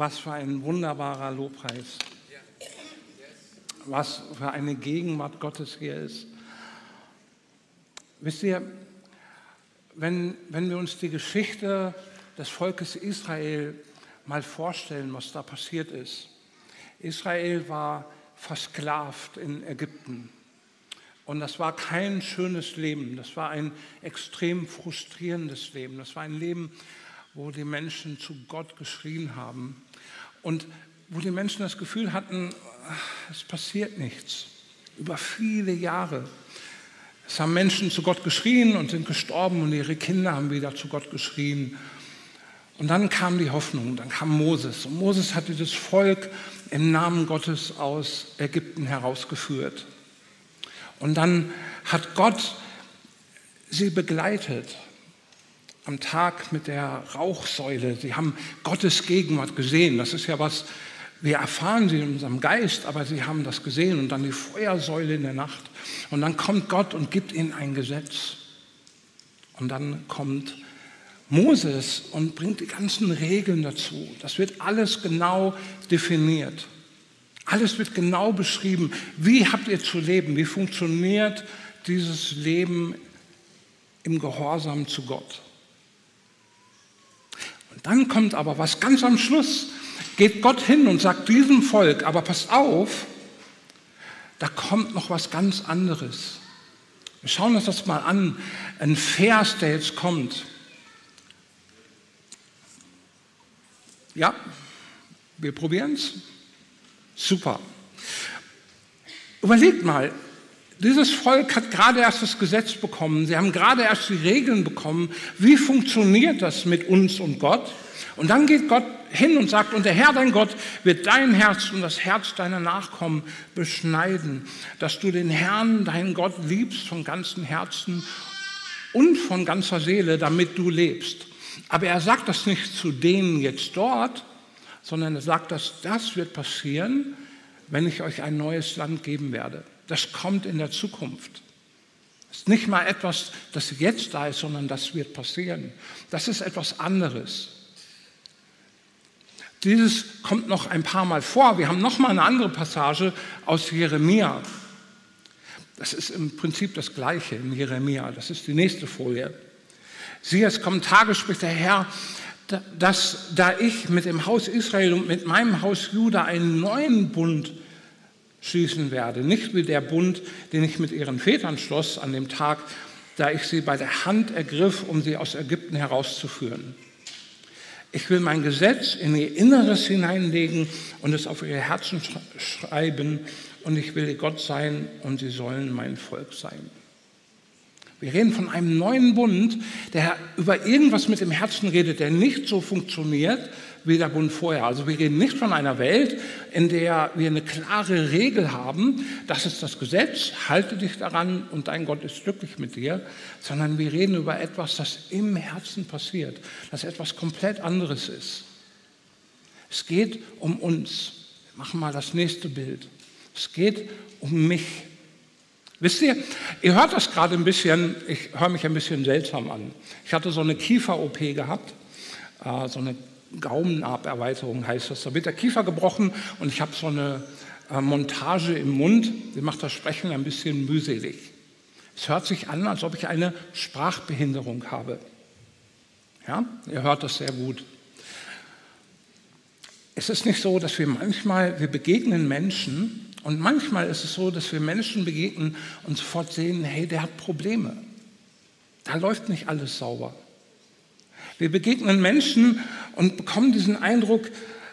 Was für ein wunderbarer Lobpreis. Was für eine Gegenwart Gottes hier ist. Wisst ihr, wenn, wenn wir uns die Geschichte des Volkes Israel mal vorstellen, was da passiert ist. Israel war versklavt in Ägypten. Und das war kein schönes Leben, das war ein extrem frustrierendes Leben. Das war ein Leben, wo die Menschen zu Gott geschrien haben und wo die Menschen das Gefühl hatten, es passiert nichts. Über viele Jahre. Es haben Menschen zu Gott geschrien und sind gestorben und ihre Kinder haben wieder zu Gott geschrien. Und dann kam die Hoffnung, dann kam Moses. Und Moses hat dieses Volk im Namen Gottes aus Ägypten herausgeführt. Und dann hat Gott sie begleitet am Tag mit der Rauchsäule. Sie haben Gottes Gegenwart gesehen. Das ist ja was, wir erfahren sie in unserem Geist, aber sie haben das gesehen. Und dann die Feuersäule in der Nacht. Und dann kommt Gott und gibt ihnen ein Gesetz. Und dann kommt Moses und bringt die ganzen Regeln dazu. Das wird alles genau definiert. Alles wird genau beschrieben. Wie habt ihr zu leben? Wie funktioniert dieses Leben im Gehorsam zu Gott? Und dann kommt aber was ganz am Schluss. Geht Gott hin und sagt diesem Volk, aber passt auf, da kommt noch was ganz anderes. Wir schauen uns das mal an. Ein Vers, der jetzt kommt. Ja, wir probieren es. Super. Überlegt mal, dieses Volk hat gerade erst das Gesetz bekommen, sie haben gerade erst die Regeln bekommen. Wie funktioniert das mit uns und Gott? Und dann geht Gott hin und sagt, und der Herr dein Gott wird dein Herz und das Herz deiner Nachkommen beschneiden, dass du den Herrn, deinen Gott, liebst von ganzem Herzen und von ganzer Seele, damit du lebst. Aber er sagt das nicht zu denen jetzt dort, sondern er sagt, dass das wird passieren, wenn ich euch ein neues Land geben werde. Das kommt in der Zukunft. Das ist nicht mal etwas, das jetzt da ist, sondern das wird passieren. Das ist etwas anderes. Dieses kommt noch ein paar Mal vor. Wir haben noch mal eine andere Passage aus Jeremia. Das ist im Prinzip das Gleiche in Jeremia. Das ist die nächste Folie. Siehe, es kommen Tage, spricht der Herr, dass da ich mit dem Haus Israel und mit meinem Haus Juda einen neuen Bund schließen werde. Nicht wie der Bund, den ich mit ihren Vätern schloss an dem Tag, da ich sie bei der Hand ergriff, um sie aus Ägypten herauszuführen. Ich will mein Gesetz in ihr Inneres hineinlegen und es auf ihre Herzen schreiben und ich will ihr Gott sein und sie sollen mein Volk sein. Wir reden von einem neuen Bund, der über irgendwas mit dem Herzen redet, der nicht so funktioniert wie der Bund vorher. Also wir reden nicht von einer Welt, in der wir eine klare Regel haben, das ist das Gesetz, halte dich daran und dein Gott ist glücklich mit dir, sondern wir reden über etwas, das im Herzen passiert, das etwas komplett anderes ist. Es geht um uns. Wir machen mal das nächste Bild. Es geht um mich. Wisst ihr, ihr hört das gerade ein bisschen, ich höre mich ein bisschen seltsam an. Ich hatte so eine Kiefer-OP gehabt, äh, so eine Gaumenarberweiterung heißt das. Da wird der Kiefer gebrochen und ich habe so eine äh, Montage im Mund, die macht das Sprechen ein bisschen mühselig. Es hört sich an, als ob ich eine Sprachbehinderung habe. Ja, ihr hört das sehr gut. Es ist nicht so, dass wir manchmal, wir begegnen Menschen und manchmal ist es so, dass wir Menschen begegnen und sofort sehen, hey, der hat Probleme. Da läuft nicht alles sauber. Wir begegnen Menschen und bekommen diesen Eindruck,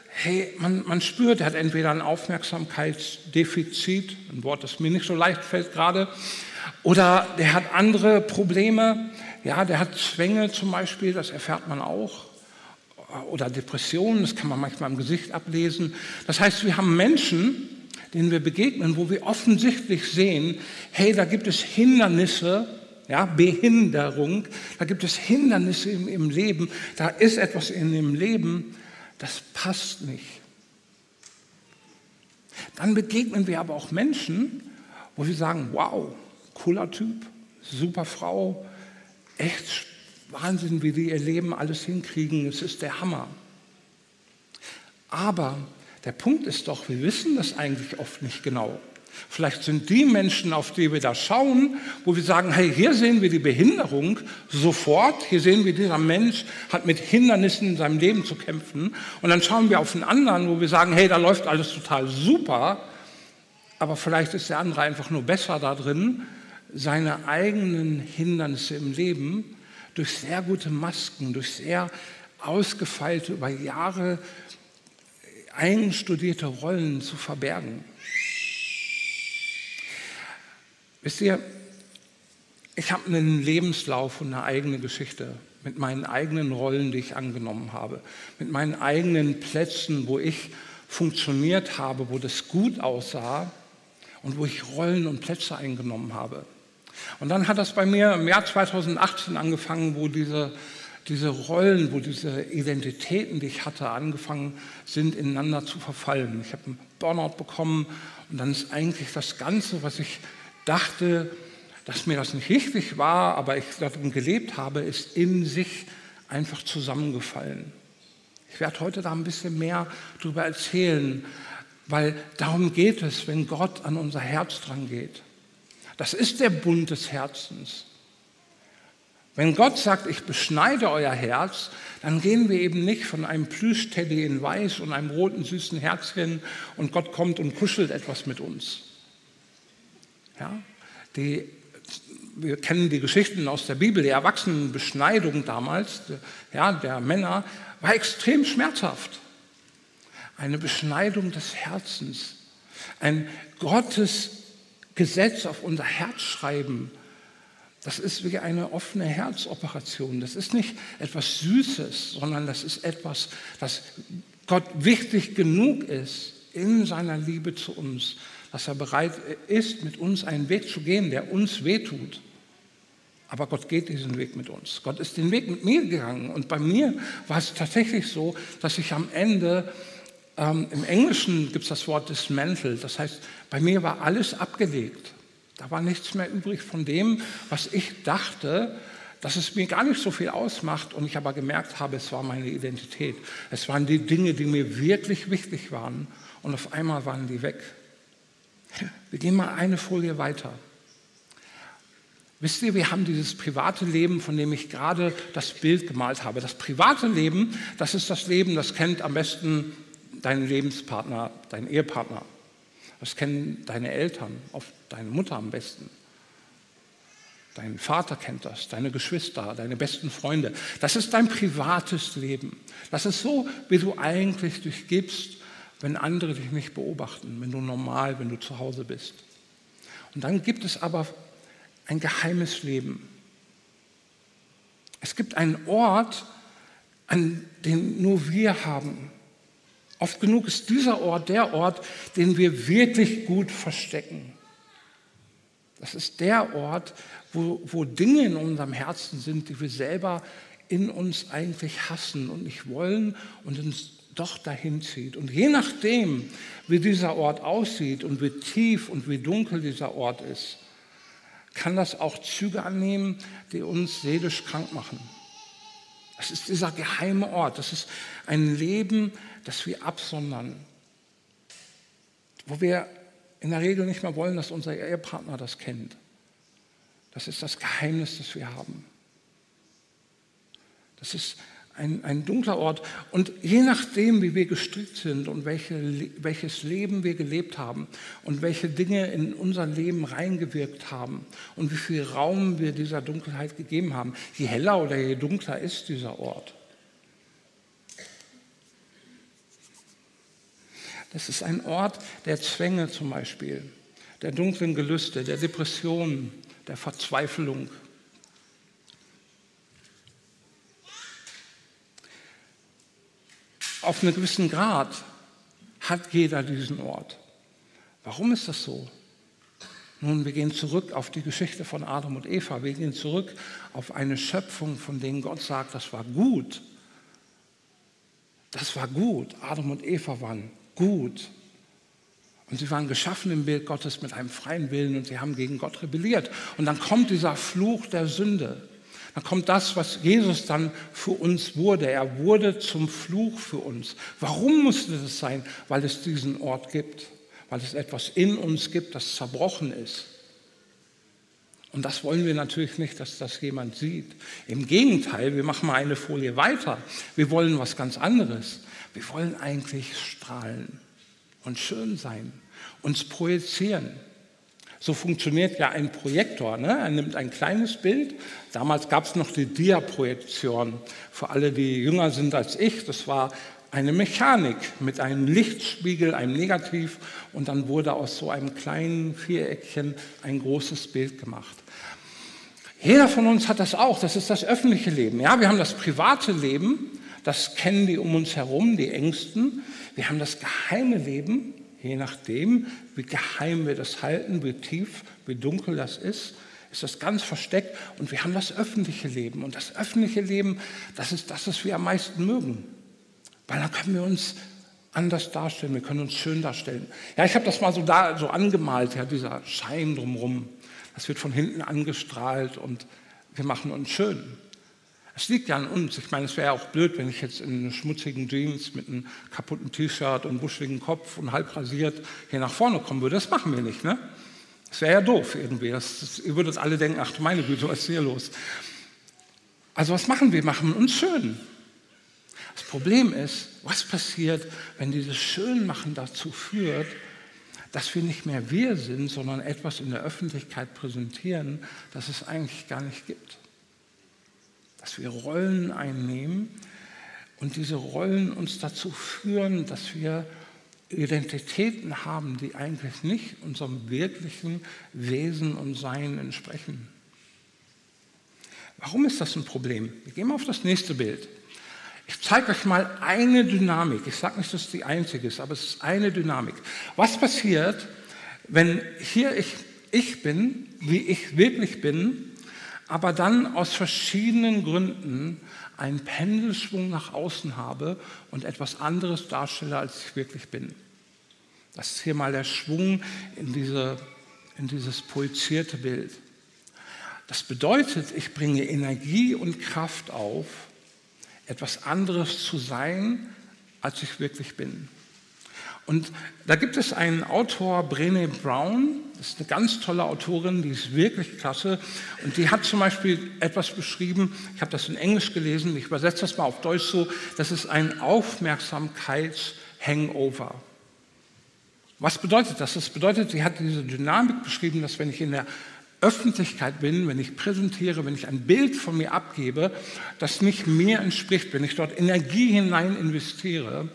hey, man, man spürt, er hat entweder ein Aufmerksamkeitsdefizit, ein Wort, das mir nicht so leicht fällt gerade, oder der hat andere Probleme, ja, der hat Zwänge zum Beispiel, das erfährt man auch, oder Depressionen, das kann man manchmal im Gesicht ablesen. Das heißt, wir haben Menschen, denen wir begegnen, wo wir offensichtlich sehen, hey, da gibt es Hindernisse, ja, Behinderung, da gibt es Hindernisse im, im Leben, da ist etwas in dem Leben, das passt nicht. Dann begegnen wir aber auch Menschen, wo wir sagen, wow, cooler Typ, super Frau, echt Wahnsinn, wie die ihr Leben alles hinkriegen, es ist der Hammer. Aber der Punkt ist doch, wir wissen das eigentlich oft nicht genau. Vielleicht sind die Menschen, auf die wir da schauen, wo wir sagen, hey, hier sehen wir die Behinderung sofort, hier sehen wir, dieser Mensch hat mit Hindernissen in seinem Leben zu kämpfen. Und dann schauen wir auf einen anderen, wo wir sagen, hey, da läuft alles total super, aber vielleicht ist der andere einfach nur besser da drin, seine eigenen Hindernisse im Leben durch sehr gute Masken, durch sehr ausgefeilte, über Jahre einstudierte Rollen zu verbergen. Wisst ihr, ich habe einen Lebenslauf und eine eigene Geschichte mit meinen eigenen Rollen, die ich angenommen habe, mit meinen eigenen Plätzen, wo ich funktioniert habe, wo das gut aussah und wo ich Rollen und Plätze eingenommen habe. Und dann hat das bei mir im Jahr 2018 angefangen, wo diese, diese Rollen, wo diese Identitäten, die ich hatte, angefangen sind, ineinander zu verfallen. Ich habe einen Burnout bekommen und dann ist eigentlich das Ganze, was ich dachte, dass mir das nicht richtig war, aber ich darin gelebt habe, ist in sich einfach zusammengefallen. Ich werde heute da ein bisschen mehr darüber erzählen, weil darum geht es, wenn Gott an unser Herz dran geht. Das ist der Bund des Herzens. Wenn Gott sagt, ich beschneide euer Herz, dann gehen wir eben nicht von einem Plüschteddy in Weiß und einem roten süßen Herzchen und Gott kommt und kuschelt etwas mit uns. Ja? Die, wir kennen die Geschichten aus der Bibel, die Erwachsenenbeschneidung damals ja, der Männer war extrem schmerzhaft. Eine Beschneidung des Herzens, ein Gottes Gesetz auf unser Herz schreiben. Das ist wie eine offene Herzoperation. Das ist nicht etwas Süßes, sondern das ist etwas, das Gott wichtig genug ist in seiner Liebe zu uns, dass er bereit ist, mit uns einen Weg zu gehen, der uns wehtut. Aber Gott geht diesen Weg mit uns. Gott ist den Weg mit mir gegangen. Und bei mir war es tatsächlich so, dass ich am Ende ähm, Im Englischen gibt es das Wort dismantled, das heißt, bei mir war alles abgelegt. Da war nichts mehr übrig von dem, was ich dachte, dass es mir gar nicht so viel ausmacht und ich aber gemerkt habe, es war meine Identität. Es waren die Dinge, die mir wirklich wichtig waren und auf einmal waren die weg. Wir gehen mal eine Folie weiter. Wisst ihr, wir haben dieses private Leben, von dem ich gerade das Bild gemalt habe. Das private Leben, das ist das Leben, das kennt am besten dein Lebenspartner, dein Ehepartner. Das kennen deine Eltern, oft deine Mutter am besten. Dein Vater kennt das, deine Geschwister, deine besten Freunde. Das ist dein privates Leben. Das ist so, wie du eigentlich durchgibst, wenn andere dich nicht beobachten, wenn du normal, wenn du zu Hause bist. Und dann gibt es aber ein geheimes Leben. Es gibt einen Ort, an den nur wir haben. Oft genug ist dieser Ort der Ort, den wir wirklich gut verstecken. Das ist der Ort, wo, wo Dinge in unserem Herzen sind, die wir selber in uns eigentlich hassen und nicht wollen und uns doch dahin zieht. Und je nachdem, wie dieser Ort aussieht und wie tief und wie dunkel dieser Ort ist, kann das auch Züge annehmen, die uns seelisch krank machen. Das ist dieser geheime Ort. Das ist ein Leben, das wir absondern, wo wir in der Regel nicht mehr wollen, dass unser Ehepartner das kennt. Das ist das Geheimnis, das wir haben. Das ist ein, ein dunkler Ort. Und je nachdem, wie wir gestrickt sind und welche, welches Leben wir gelebt haben und welche Dinge in unser Leben reingewirkt haben und wie viel Raum wir dieser Dunkelheit gegeben haben, je heller oder je dunkler ist dieser Ort. Das ist ein Ort der Zwänge zum Beispiel, der dunklen Gelüste, der Depressionen, der Verzweiflung, auf einen gewissen Grad hat jeder diesen Ort. Warum ist das so? Nun, wir gehen zurück auf die Geschichte von Adam und Eva. Wir gehen zurück auf eine Schöpfung, von der Gott sagt, das war gut. Das war gut. Adam und Eva waren gut. Und sie waren geschaffen im Bild Gottes mit einem freien Willen und sie haben gegen Gott rebelliert. Und dann kommt dieser Fluch der Sünde. Dann kommt das, was Jesus dann für uns wurde. Er wurde zum Fluch für uns. Warum musste das sein? Weil es diesen Ort gibt, weil es etwas in uns gibt, das zerbrochen ist. Und das wollen wir natürlich nicht, dass das jemand sieht. Im Gegenteil, wir machen mal eine Folie weiter. Wir wollen was ganz anderes. Wir wollen eigentlich strahlen und schön sein, uns projizieren. So funktioniert ja ein Projektor. Ne? Er nimmt ein kleines Bild. Damals gab es noch die Dia-Projektion. Für alle, die jünger sind als ich, das war eine Mechanik mit einem Lichtspiegel, einem Negativ und dann wurde aus so einem kleinen Viereckchen ein großes Bild gemacht. Jeder von uns hat das auch, das ist das öffentliche Leben. Ja, wir haben das private Leben, das kennen die um uns herum, die Ängsten. Wir haben das geheime Leben, Je nachdem, wie geheim wir das halten, wie tief, wie dunkel das ist, ist das ganz versteckt. Und wir haben das öffentliche Leben. Und das öffentliche Leben, das ist das, was wir am meisten mögen. Weil dann können wir uns anders darstellen, wir können uns schön darstellen. Ja, ich habe das mal so, da, so angemalt, ja, dieser Schein drumherum. Das wird von hinten angestrahlt und wir machen uns schön. Es liegt ja an uns. Ich meine, es wäre auch blöd, wenn ich jetzt in schmutzigen Jeans mit einem kaputten T-Shirt und buscheligen Kopf und halb rasiert hier nach vorne kommen würde. Das machen wir nicht, ne? Das wäre ja doof irgendwie. Das, das, ihr würdet alle denken, ach meine Güte, was ist hier los? Also was machen wir? Machen uns schön. Das Problem ist, was passiert, wenn dieses Schönmachen dazu führt, dass wir nicht mehr wir sind, sondern etwas in der Öffentlichkeit präsentieren, das es eigentlich gar nicht gibt dass wir Rollen einnehmen und diese Rollen uns dazu führen, dass wir Identitäten haben, die eigentlich nicht unserem wirklichen Wesen und Sein entsprechen. Warum ist das ein Problem? Wir gehen mal auf das nächste Bild. Ich zeige euch mal eine Dynamik. Ich sage nicht, dass es die einzige ist, aber es ist eine Dynamik. Was passiert, wenn hier ich, ich bin, wie ich wirklich bin, aber dann aus verschiedenen Gründen einen Pendelschwung nach außen habe und etwas anderes darstelle, als ich wirklich bin. Das ist hier mal der Schwung in, diese, in dieses projizierte Bild. Das bedeutet, ich bringe Energie und Kraft auf, etwas anderes zu sein, als ich wirklich bin. Und da gibt es einen Autor, Brené Brown, das ist eine ganz tolle Autorin, die ist wirklich klasse. Und die hat zum Beispiel etwas beschrieben, ich habe das in Englisch gelesen, ich übersetze das mal auf Deutsch so, das ist ein Aufmerksamkeits-Hangover. Was bedeutet das? Das bedeutet, sie hat diese Dynamik beschrieben, dass wenn ich in der Öffentlichkeit bin, wenn ich präsentiere, wenn ich ein Bild von mir abgebe, das nicht mir entspricht, wenn ich dort Energie hinein investiere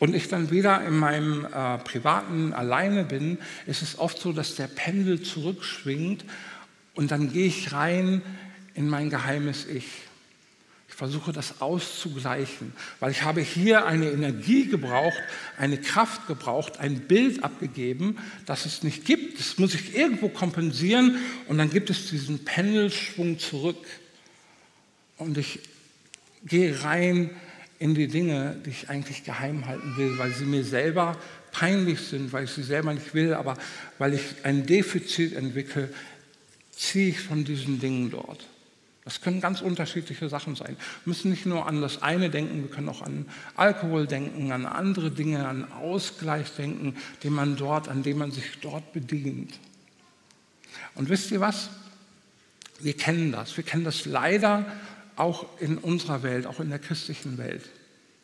und ich dann wieder in meinem äh, privaten alleine bin, ist es oft so, dass der Pendel zurückschwingt und dann gehe ich rein in mein geheimes Ich. Ich versuche das auszugleichen, weil ich habe hier eine Energie gebraucht, eine Kraft gebraucht, ein Bild abgegeben, das es nicht gibt. Das muss ich irgendwo kompensieren und dann gibt es diesen Pendelschwung zurück. Und ich gehe rein in die Dinge, die ich eigentlich geheim halten will, weil sie mir selber peinlich sind, weil ich sie selber nicht will, aber weil ich ein Defizit entwickle, ziehe ich von diesen Dingen dort. Das können ganz unterschiedliche Sachen sein. Wir müssen nicht nur an das eine denken, wir können auch an Alkohol denken, an andere Dinge, an Ausgleich denken, den man dort, an dem man sich dort bedient. Und wisst ihr was? Wir kennen das. Wir kennen das leider auch in unserer Welt, auch in der christlichen Welt.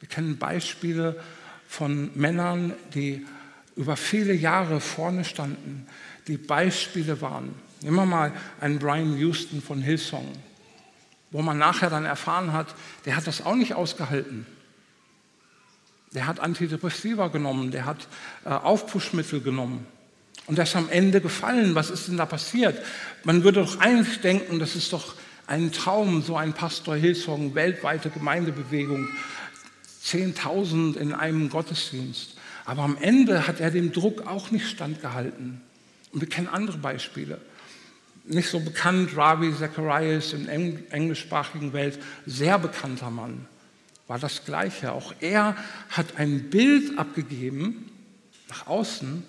Wir kennen Beispiele von Männern, die über viele Jahre vorne standen, die Beispiele waren. Nehmen wir mal einen Brian Houston von Hillsong, wo man nachher dann erfahren hat, der hat das auch nicht ausgehalten. Der hat Antidepressiva genommen, der hat äh, Aufpushmittel genommen. Und das am Ende gefallen. Was ist denn da passiert? Man würde doch eigentlich denken, das ist doch ein Traum, so ein Pastor Hillsong, weltweite Gemeindebewegung, 10.000 in einem Gottesdienst. Aber am Ende hat er dem Druck auch nicht standgehalten. Und wir kennen andere Beispiele. Nicht so bekannt, Ravi Zacharias in der englischsprachigen Welt, sehr bekannter Mann, war das Gleiche. Auch er hat ein Bild abgegeben nach außen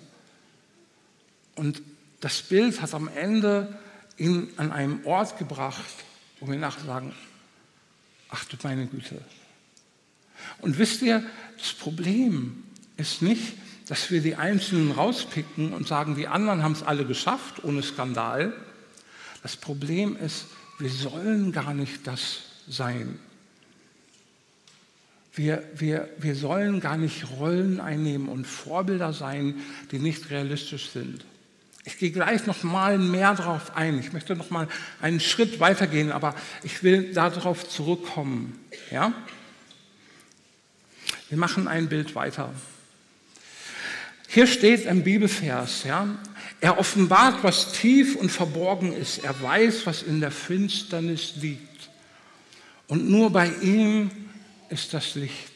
und das Bild hat am Ende ihn an einem Ort gebracht, wo wir nachher sagen, ach du meine Güte. Und wisst ihr, das Problem ist nicht, dass wir die Einzelnen rauspicken und sagen, die anderen haben es alle geschafft ohne Skandal. Das Problem ist, wir sollen gar nicht das sein. Wir, wir, wir sollen gar nicht Rollen einnehmen und Vorbilder sein, die nicht realistisch sind. Ich gehe gleich noch mal mehr darauf ein. Ich möchte noch mal einen Schritt weitergehen, aber ich will darauf zurückkommen. Ja? Wir machen ein Bild weiter. Hier steht ein Bibelvers, ja. Er offenbart, was tief und verborgen ist. Er weiß, was in der Finsternis liegt. Und nur bei ihm ist das Licht.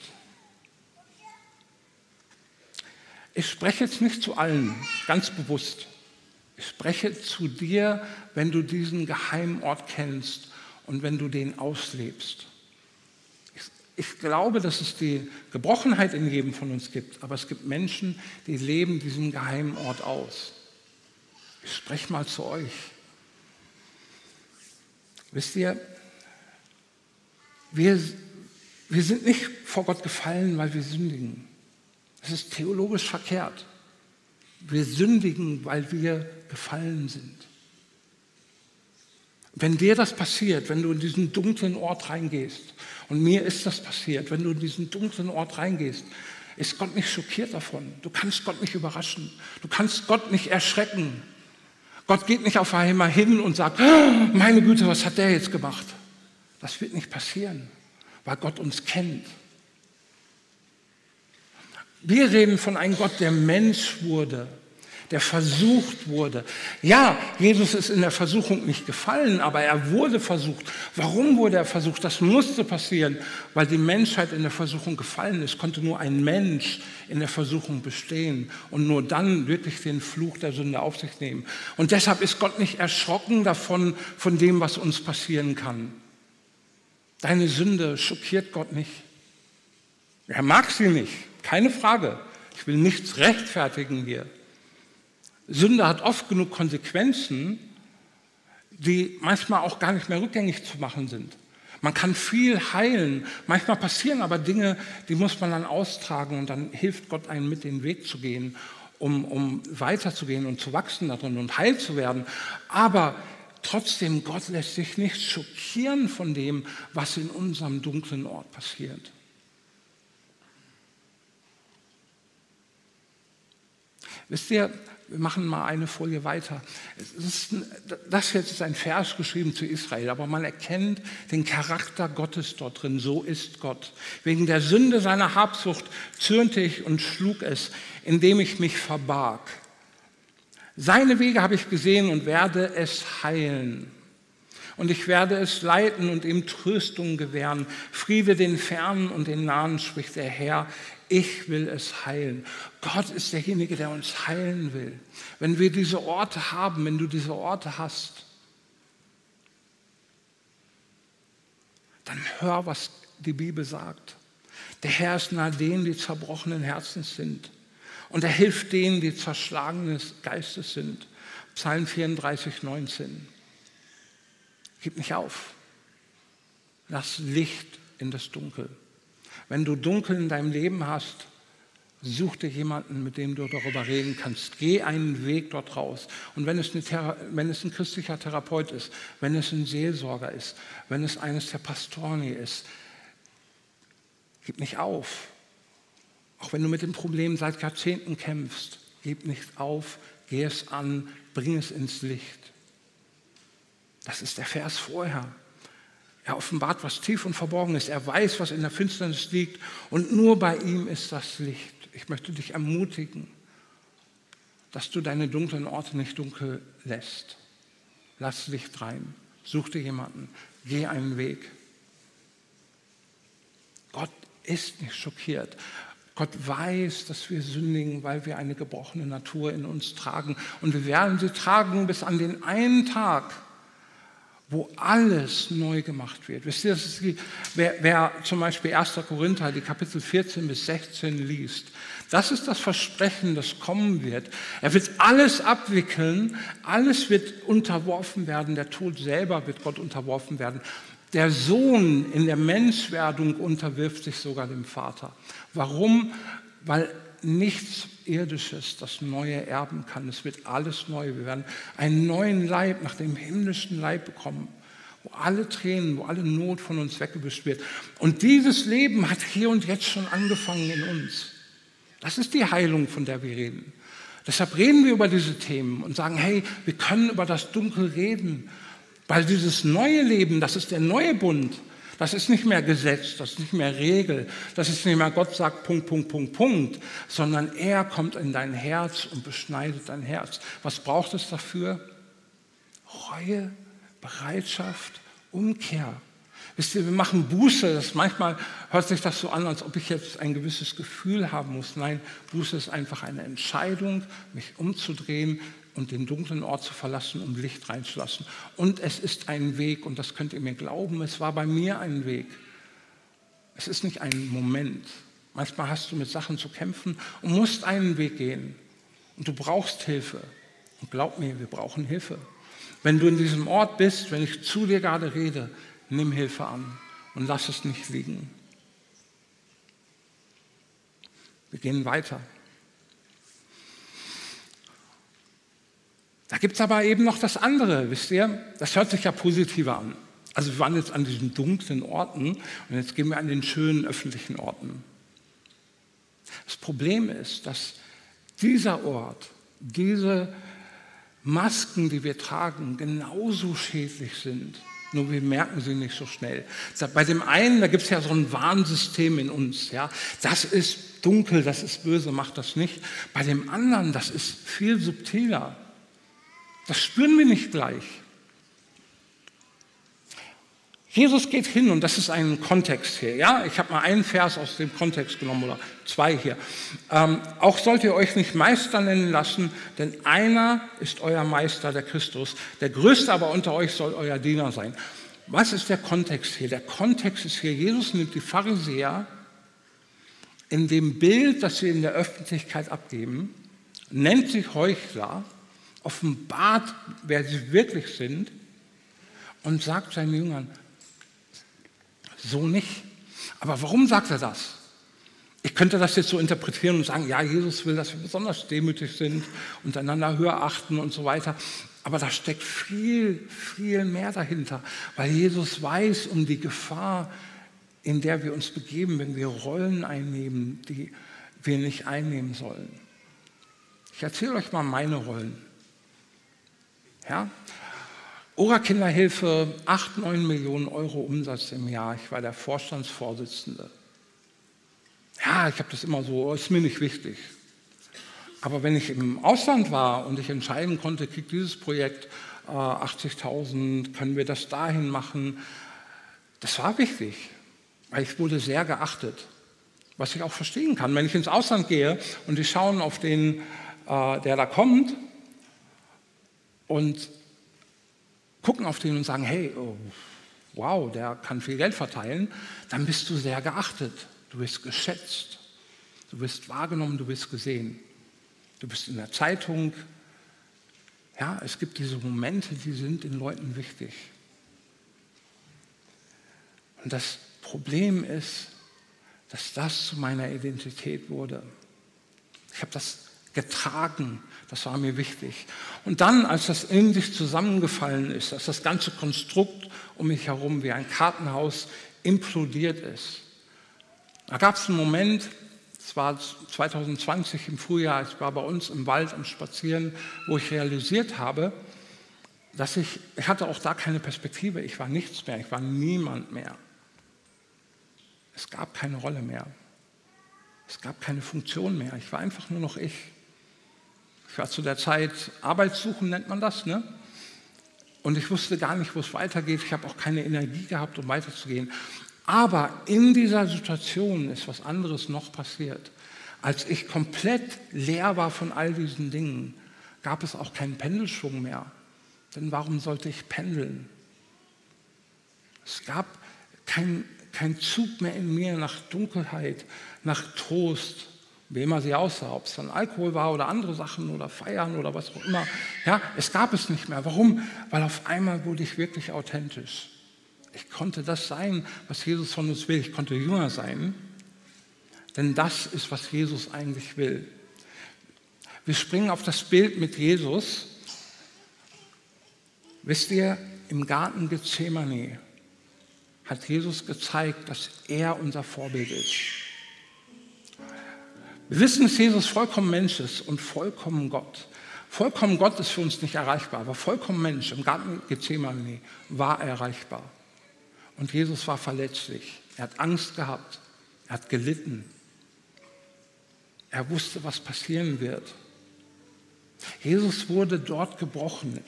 Ich spreche jetzt nicht zu allen, ganz bewusst. Ich spreche zu dir, wenn du diesen geheimen Ort kennst und wenn du den auslebst. Ich, ich glaube, dass es die Gebrochenheit in jedem von uns gibt, aber es gibt Menschen, die leben diesen geheimen Ort aus. Ich spreche mal zu euch. Wisst ihr, wir, wir sind nicht vor Gott gefallen, weil wir sündigen. Das ist theologisch verkehrt. Wir sündigen, weil wir gefallen sind. Wenn dir das passiert, wenn du in diesen dunklen Ort reingehst, und mir ist das passiert, wenn du in diesen dunklen Ort reingehst, ist Gott nicht schockiert davon. Du kannst Gott nicht überraschen. Du kannst Gott nicht erschrecken. Gott geht nicht auf einmal hin und sagt, ah, meine Güte, was hat der jetzt gemacht? Das wird nicht passieren, weil Gott uns kennt. Wir reden von einem Gott, der Mensch wurde, der versucht wurde. Ja, Jesus ist in der Versuchung nicht gefallen, aber er wurde versucht. Warum wurde er versucht? Das musste passieren, weil die Menschheit in der Versuchung gefallen ist. Konnte nur ein Mensch in der Versuchung bestehen und nur dann wirklich den Fluch der Sünde auf sich nehmen. Und deshalb ist Gott nicht erschrocken davon, von dem, was uns passieren kann. Deine Sünde schockiert Gott nicht. Er mag sie nicht. Keine Frage. Ich will nichts rechtfertigen hier. Sünde hat oft genug Konsequenzen, die manchmal auch gar nicht mehr rückgängig zu machen sind. Man kann viel heilen. Manchmal passieren aber Dinge, die muss man dann austragen und dann hilft Gott einem mit den Weg zu gehen, um, um weiterzugehen und zu wachsen darin und heil zu werden. Aber trotzdem, Gott lässt sich nicht schockieren von dem, was in unserem dunklen Ort passiert. Wisst ihr, wir machen mal eine Folie weiter. Ein, das jetzt ist ein Vers geschrieben zu Israel, aber man erkennt den Charakter Gottes dort drin. So ist Gott. Wegen der Sünde seiner Habsucht zürnte ich und schlug es, indem ich mich verbarg. Seine Wege habe ich gesehen und werde es heilen. Und ich werde es leiten und ihm Tröstung gewähren. Friede den Fernen und den Nahen, spricht der Herr ich will es heilen. Gott ist derjenige, der uns heilen will. Wenn wir diese Orte haben, wenn du diese Orte hast, dann hör, was die Bibel sagt. Der Herr ist nahe denen, die zerbrochenen Herzens sind. Und er hilft denen, die zerschlagenen Geistes sind. Psalm 34, 19. Gib nicht auf. Lass Licht in das Dunkel. Wenn du Dunkel in deinem Leben hast, such dir jemanden, mit dem du darüber reden kannst. Geh einen Weg dort raus. Und wenn es, wenn es ein christlicher Therapeut ist, wenn es ein Seelsorger ist, wenn es eines der Pastoren ist, gib nicht auf. Auch wenn du mit dem Problem seit Jahrzehnten kämpfst, gib nicht auf, geh es an, bring es ins Licht. Das ist der Vers vorher. Er offenbart, was tief und verborgen ist. Er weiß, was in der Finsternis liegt. Und nur bei ihm ist das Licht. Ich möchte dich ermutigen, dass du deine dunklen Orte nicht dunkel lässt. Lass Licht rein. Such dir jemanden. Geh einen Weg. Gott ist nicht schockiert. Gott weiß, dass wir sündigen, weil wir eine gebrochene Natur in uns tragen. Und wir werden sie tragen bis an den einen Tag, wo alles neu gemacht wird. Wisst ihr, die, wer, wer, zum Beispiel 1. Korinther, die Kapitel 14 bis 16 liest, das ist das Versprechen, das kommen wird. Er wird alles abwickeln, alles wird unterworfen werden, der Tod selber wird Gott unterworfen werden. Der Sohn in der Menschwerdung unterwirft sich sogar dem Vater. Warum? Weil nichts Irdisches das Neue erben kann. Es wird alles neu. Wir werden einen neuen Leib nach dem himmlischen Leib bekommen, wo alle Tränen, wo alle Not von uns weggewischt wird. Und dieses Leben hat hier und jetzt schon angefangen in uns. Das ist die Heilung, von der wir reden. Deshalb reden wir über diese Themen und sagen, hey, wir können über das Dunkel reden, weil dieses neue Leben, das ist der neue Bund, das ist nicht mehr Gesetz, das ist nicht mehr Regel, das ist nicht mehr Gott sagt Punkt, Punkt, Punkt, Punkt, sondern er kommt in dein Herz und beschneidet dein Herz. Was braucht es dafür? Reue, Bereitschaft, Umkehr. Wisst ihr, wir machen Buße. Das manchmal hört sich das so an, als ob ich jetzt ein gewisses Gefühl haben muss. Nein, Buße ist einfach eine Entscheidung, mich umzudrehen, und den dunklen Ort zu verlassen, um Licht reinzulassen. Und es ist ein Weg, und das könnt ihr mir glauben, es war bei mir ein Weg. Es ist nicht ein Moment. Manchmal hast du mit Sachen zu kämpfen und musst einen Weg gehen. Und du brauchst Hilfe. Und glaub mir, wir brauchen Hilfe. Wenn du in diesem Ort bist, wenn ich zu dir gerade rede, nimm Hilfe an und lass es nicht liegen. Wir gehen weiter. Da gibt es aber eben noch das andere, wisst ihr? Das hört sich ja positiver an. Also wir waren jetzt an diesen dunklen Orten und jetzt gehen wir an den schönen öffentlichen Orten. Das Problem ist, dass dieser Ort, diese Masken, die wir tragen, genauso schädlich sind. Nur wir merken sie nicht so schnell. Bei dem einen, da gibt es ja so ein Warnsystem in uns. Ja? Das ist dunkel, das ist böse, macht das nicht. Bei dem anderen, das ist viel subtiler. Das spüren wir nicht gleich. Jesus geht hin und das ist ein Kontext hier. Ja, ich habe mal einen Vers aus dem Kontext genommen oder zwei hier. Ähm, auch sollt ihr euch nicht Meister nennen lassen, denn einer ist euer Meister, der Christus. Der Größte aber unter euch soll euer Diener sein. Was ist der Kontext hier? Der Kontext ist hier, Jesus nimmt die Pharisäer in dem Bild, das sie in der Öffentlichkeit abgeben, nennt sich Heuchler offenbart, wer sie wirklich sind und sagt seinen Jüngern, so nicht. Aber warum sagt er das? Ich könnte das jetzt so interpretieren und sagen, ja, Jesus will, dass wir besonders demütig sind und einander höher achten und so weiter. Aber da steckt viel, viel mehr dahinter, weil Jesus weiß um die Gefahr, in der wir uns begeben, wenn wir Rollen einnehmen, die wir nicht einnehmen sollen. Ich erzähle euch mal meine Rollen. Ja? Ora Kinderhilfe, 8, 9 Millionen Euro Umsatz im Jahr. Ich war der Vorstandsvorsitzende. Ja, ich habe das immer so, ist mir nicht wichtig. Aber wenn ich im Ausland war und ich entscheiden konnte, kriegt dieses Projekt äh, 80.000, können wir das dahin machen, das war wichtig, weil ich wurde sehr geachtet. Was ich auch verstehen kann. Wenn ich ins Ausland gehe und die schauen auf den, äh, der da kommt, und gucken auf den und sagen, hey, oh, wow, der kann viel Geld verteilen, dann bist du sehr geachtet, du bist geschätzt, du bist wahrgenommen, du bist gesehen, du bist in der Zeitung. Ja, es gibt diese Momente, die sind den Leuten wichtig. Und das Problem ist, dass das zu meiner Identität wurde. Ich habe das getragen. Das war mir wichtig. Und dann, als das in sich zusammengefallen ist, als das ganze Konstrukt um mich herum wie ein Kartenhaus implodiert ist, da gab es einen Moment, es war 2020 im Frühjahr, ich war bei uns im Wald am Spazieren, wo ich realisiert habe, dass ich, ich hatte auch da keine Perspektive, ich war nichts mehr, ich war niemand mehr. Es gab keine Rolle mehr. Es gab keine Funktion mehr. Ich war einfach nur noch ich. Ich war zu der Zeit Arbeitssuchen, nennt man das, ne? Und ich wusste gar nicht, wo es weitergeht. Ich habe auch keine Energie gehabt, um weiterzugehen. Aber in dieser Situation ist was anderes noch passiert. Als ich komplett leer war von all diesen Dingen, gab es auch keinen Pendelschwung mehr. Denn warum sollte ich pendeln? Es gab kein, kein Zug mehr in mir nach Dunkelheit, nach Trost, wie immer sie aussah, ob es dann Alkohol war oder andere Sachen oder Feiern oder was auch immer. Ja, es gab es nicht mehr. Warum? Weil auf einmal wurde ich wirklich authentisch. Ich konnte das sein, was Jesus von uns will. Ich konnte Jünger sein, denn das ist, was Jesus eigentlich will. Wir springen auf das Bild mit Jesus. Wisst ihr, im Garten Gethsemane hat Jesus gezeigt, dass er unser Vorbild ist. Wir wissen, dass Jesus vollkommen Mensch ist und vollkommen Gott. Vollkommen Gott ist für uns nicht erreichbar, aber vollkommen Mensch im Garten Gethsemane war erreichbar. Und Jesus war verletzlich. Er hat Angst gehabt. Er hat gelitten. Er wusste, was passieren wird. Jesus wurde dort gebrochen.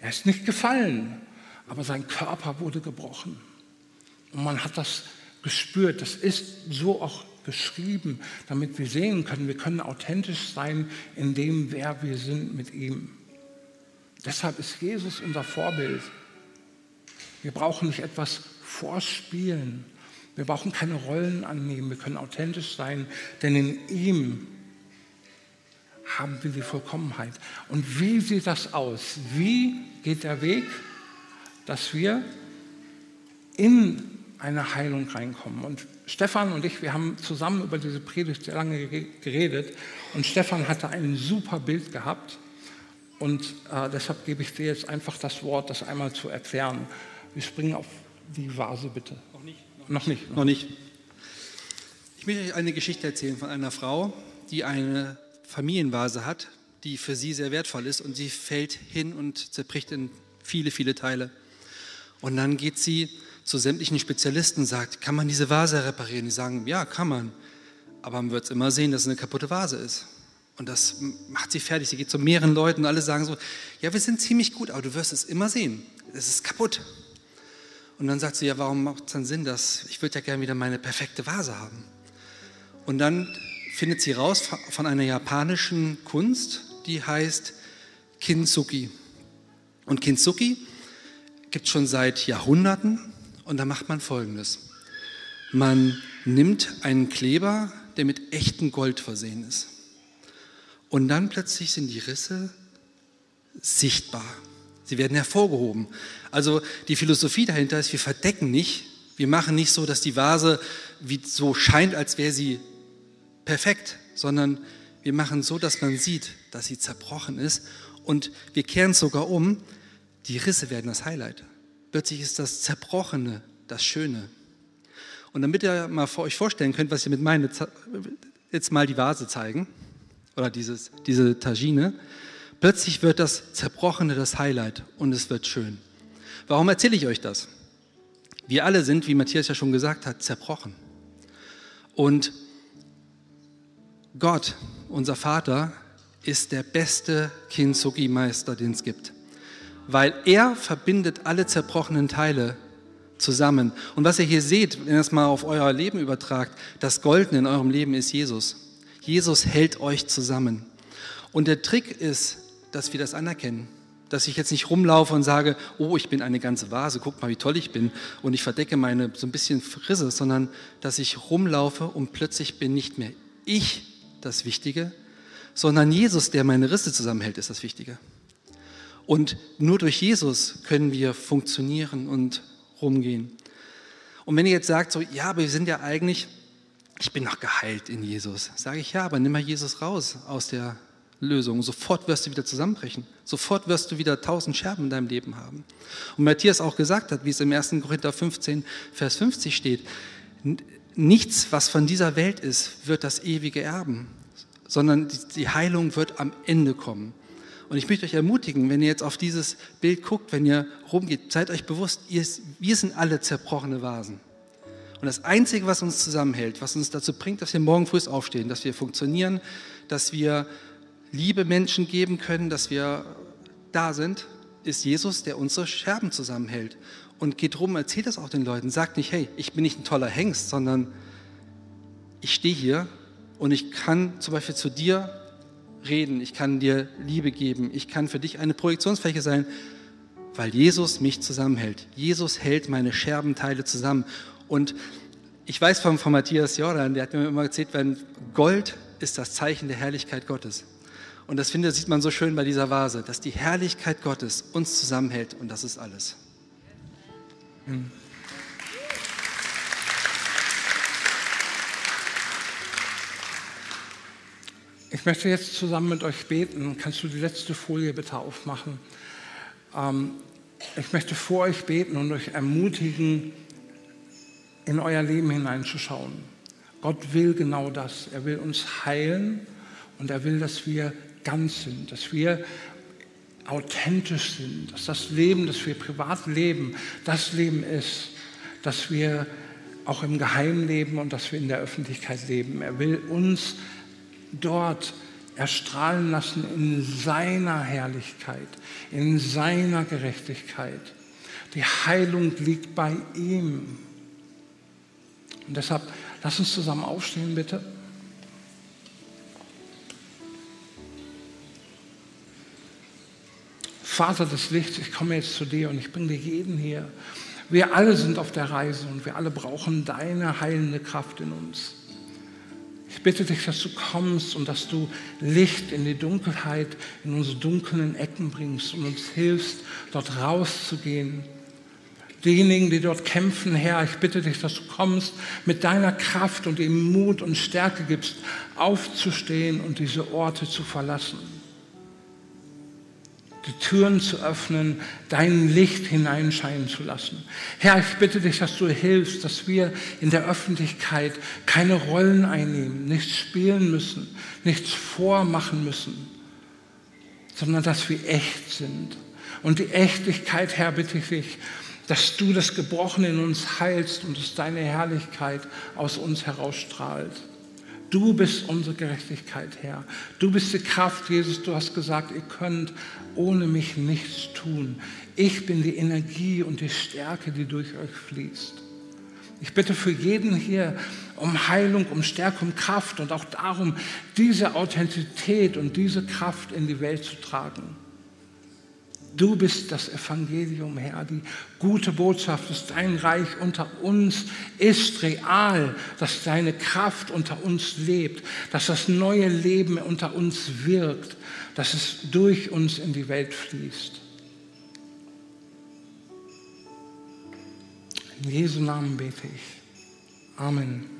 Er ist nicht gefallen, aber sein Körper wurde gebrochen. Und man hat das gespürt. Das ist so auch geschrieben, damit wir sehen können, wir können authentisch sein in dem, wer wir sind mit ihm. Deshalb ist Jesus unser Vorbild. Wir brauchen nicht etwas vorspielen. Wir brauchen keine Rollen annehmen. Wir können authentisch sein, denn in ihm haben wir die Vollkommenheit. Und wie sieht das aus? Wie geht der Weg, dass wir in eine Heilung reinkommen? Und Stefan und ich, wir haben zusammen über diese Predigt sehr lange geredet und Stefan hatte ein super Bild gehabt und äh, deshalb gebe ich dir jetzt einfach das Wort, das einmal zu erklären. Wir springen auf die Vase bitte. Noch nicht. Noch, noch nicht. Noch nicht. Ich möchte euch eine Geschichte erzählen von einer Frau, die eine Familienvase hat, die für sie sehr wertvoll ist und sie fällt hin und zerbricht in viele, viele Teile. Und dann geht sie zu sämtlichen Spezialisten sagt, kann man diese Vase reparieren? Die sagen, ja, kann man. Aber man wird es immer sehen, dass es eine kaputte Vase ist. Und das macht sie fertig. Sie geht zu mehreren Leuten und alle sagen so, ja, wir sind ziemlich gut, aber du wirst es immer sehen. Es ist kaputt. Und dann sagt sie, ja, warum macht es dann Sinn, dass ich würde ja gerne wieder meine perfekte Vase haben. Und dann findet sie raus von einer japanischen Kunst, die heißt Kintsugi. Und Kintsugi gibt es schon seit Jahrhunderten und da macht man Folgendes. Man nimmt einen Kleber, der mit echtem Gold versehen ist. Und dann plötzlich sind die Risse sichtbar. Sie werden hervorgehoben. Also die Philosophie dahinter ist, wir verdecken nicht, wir machen nicht so, dass die Vase wie so scheint, als wäre sie perfekt, sondern wir machen so, dass man sieht, dass sie zerbrochen ist und wir kehren es sogar um, die Risse werden das Highlight. Plötzlich ist das Zerbrochene das Schöne. Und damit ihr mal vor euch vorstellen könnt, was ihr mit meine, jetzt mal die Vase zeigen oder dieses, diese Tagine. Plötzlich wird das Zerbrochene das Highlight und es wird schön. Warum erzähle ich euch das? Wir alle sind, wie Matthias ja schon gesagt hat, zerbrochen. Und Gott, unser Vater, ist der beste Kintsugi-Meister, den es gibt. Weil er verbindet alle zerbrochenen Teile zusammen. Und was ihr hier seht, wenn ihr das mal auf euer Leben übertragt, das Goldene in eurem Leben ist Jesus. Jesus hält euch zusammen. Und der Trick ist, dass wir das anerkennen. Dass ich jetzt nicht rumlaufe und sage, oh, ich bin eine ganze Vase, guck mal, wie toll ich bin und ich verdecke meine so ein bisschen Frisse, sondern dass ich rumlaufe und plötzlich bin nicht mehr ich das Wichtige, sondern Jesus, der meine Risse zusammenhält, ist das Wichtige. Und nur durch Jesus können wir funktionieren und rumgehen. Und wenn ihr jetzt sagt, so, ja, aber wir sind ja eigentlich, ich bin noch geheilt in Jesus, sage ich ja, aber nimm mal Jesus raus aus der Lösung. Sofort wirst du wieder zusammenbrechen. Sofort wirst du wieder tausend Scherben in deinem Leben haben. Und Matthias auch gesagt hat, wie es im 1. Korinther 15, Vers 50 steht, nichts, was von dieser Welt ist, wird das ewige erben, sondern die Heilung wird am Ende kommen. Und ich möchte euch ermutigen, wenn ihr jetzt auf dieses Bild guckt, wenn ihr rumgeht, seid euch bewusst, ihr, wir sind alle zerbrochene Vasen. Und das Einzige, was uns zusammenhält, was uns dazu bringt, dass wir morgen früh aufstehen, dass wir funktionieren, dass wir liebe Menschen geben können, dass wir da sind, ist Jesus, der unsere Scherben zusammenhält. Und geht rum, erzählt das auch den Leuten. Sagt nicht, hey, ich bin nicht ein toller Hengst, sondern ich stehe hier und ich kann zum Beispiel zu dir reden, ich kann dir Liebe geben, ich kann für dich eine Projektionsfläche sein, weil Jesus mich zusammenhält. Jesus hält meine Scherbenteile zusammen. Und ich weiß von, von Matthias Jordan, der hat mir immer erzählt, wenn Gold ist das Zeichen der Herrlichkeit Gottes. Und das finde, sieht man so schön bei dieser Vase, dass die Herrlichkeit Gottes uns zusammenhält und das ist alles. Ich möchte jetzt zusammen mit euch beten. Kannst du die letzte Folie bitte aufmachen? Ähm, ich möchte vor euch beten und euch ermutigen, in euer Leben hineinzuschauen. Gott will genau das. Er will uns heilen und er will, dass wir ganz sind, dass wir authentisch sind, dass das Leben, das wir privat leben, das Leben ist, dass wir auch im Geheimen leben und dass wir in der Öffentlichkeit leben. Er will uns dort erstrahlen lassen in seiner Herrlichkeit, in seiner Gerechtigkeit. Die Heilung liegt bei ihm. Und deshalb, lass uns zusammen aufstehen, bitte. Vater des Lichts, ich komme jetzt zu dir und ich bringe jeden hier. Wir alle sind auf der Reise und wir alle brauchen deine heilende Kraft in uns. Ich bitte dich, dass du kommst und dass du Licht in die Dunkelheit, in unsere dunklen Ecken bringst und uns hilfst, dort rauszugehen. Diejenigen, die dort kämpfen, Herr, ich bitte dich, dass du kommst mit deiner Kraft und ihm Mut und Stärke gibst, aufzustehen und diese Orte zu verlassen die Türen zu öffnen, dein Licht hineinscheinen zu lassen. Herr, ich bitte dich, dass du hilfst, dass wir in der Öffentlichkeit keine Rollen einnehmen, nichts spielen müssen, nichts vormachen müssen, sondern dass wir echt sind. Und die Echtlichkeit, Herr, bitte ich dich, dass du das Gebrochene in uns heilst und dass deine Herrlichkeit aus uns herausstrahlt. Du bist unsere Gerechtigkeit, Herr. Du bist die Kraft, Jesus. Du hast gesagt, ihr könnt ohne mich nichts tun. Ich bin die Energie und die Stärke, die durch euch fließt. Ich bitte für jeden hier um Heilung, um Stärke, um Kraft und auch darum, diese Authentizität und diese Kraft in die Welt zu tragen. Du bist das Evangelium, Herr, die gute Botschaft, dass dein Reich unter uns ist real, dass deine Kraft unter uns lebt, dass das neue Leben unter uns wirkt, dass es durch uns in die Welt fließt. In Jesu Namen bete ich. Amen.